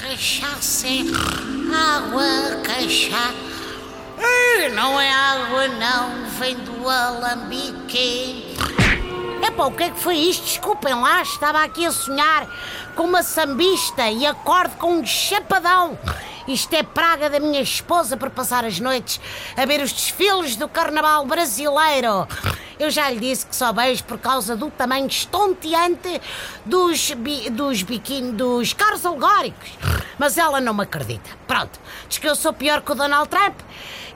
cachaça é água, cachaça. Não é água, não, vem do alambique. Epá, o que é que foi isto? Desculpem lá, estava aqui a sonhar com uma sambista e acorde com um chapadão. Isto é praga da minha esposa por passar as noites a ver os desfiles do carnaval brasileiro. Eu já lhe disse que só beijo por causa do tamanho estonteante dos, bi, dos biquíni, dos carros alegóricos. Mas ela não me acredita. Pronto, diz que eu sou pior que o Donald Trump,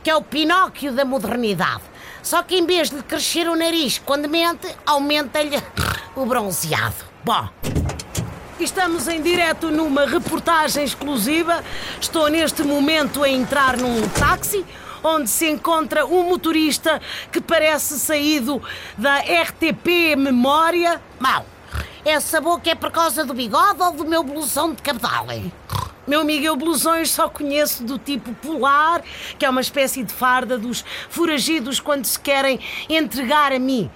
que é o Pinóquio da modernidade. Só que em vez de crescer o nariz quando mente, aumenta-lhe o bronzeado. Bom, Estamos em direto numa reportagem exclusiva. Estou neste momento a entrar num táxi onde se encontra um motorista que parece saído da RTP Memória. mal. Essa boca é por causa do bigode ou do meu blusão de cabedal, hein? Meu amigo, eu blusões só conheço do tipo polar, que é uma espécie de farda dos foragidos quando se querem entregar a mim.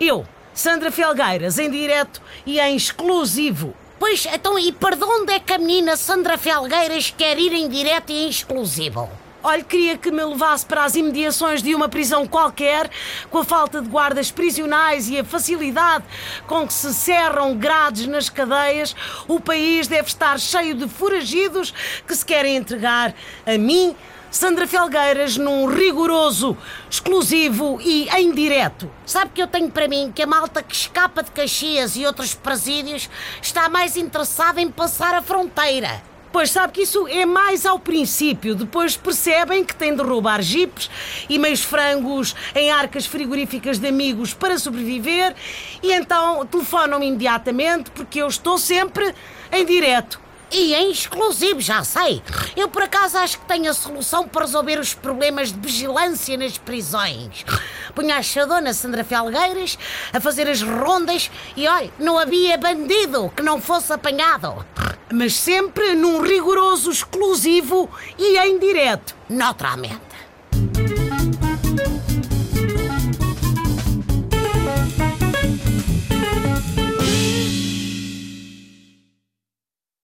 Eu, Sandra Felgueiras, em direto e em exclusivo. Pois, então, e para onde é que a menina Sandra Felgueiras quer ir em direto e em exclusivo? Olha, queria que me levasse para as imediações de uma prisão qualquer, com a falta de guardas prisionais e a facilidade com que se cerram grades nas cadeias, o país deve estar cheio de foragidos que se querem entregar a mim, Sandra Felgueiras, num rigoroso, exclusivo e em direto. Sabe que eu tenho para mim que a malta que escapa de Caxias e outros presídios está mais interessada em passar a fronteira. Pois sabe que isso é mais ao princípio, depois percebem que têm de roubar jipes e meios frangos em arcas frigoríficas de amigos para sobreviver e então telefonam-me imediatamente porque eu estou sempre em direto. E em exclusivo, já sei. Eu por acaso acho que tenho a solução para resolver os problemas de vigilância nas prisões. Punha a chadona Sandra Felgueiras a fazer as rondas e olha, não havia bandido que não fosse apanhado. Mas sempre num rigoroso exclusivo e em direto. Naturalmente.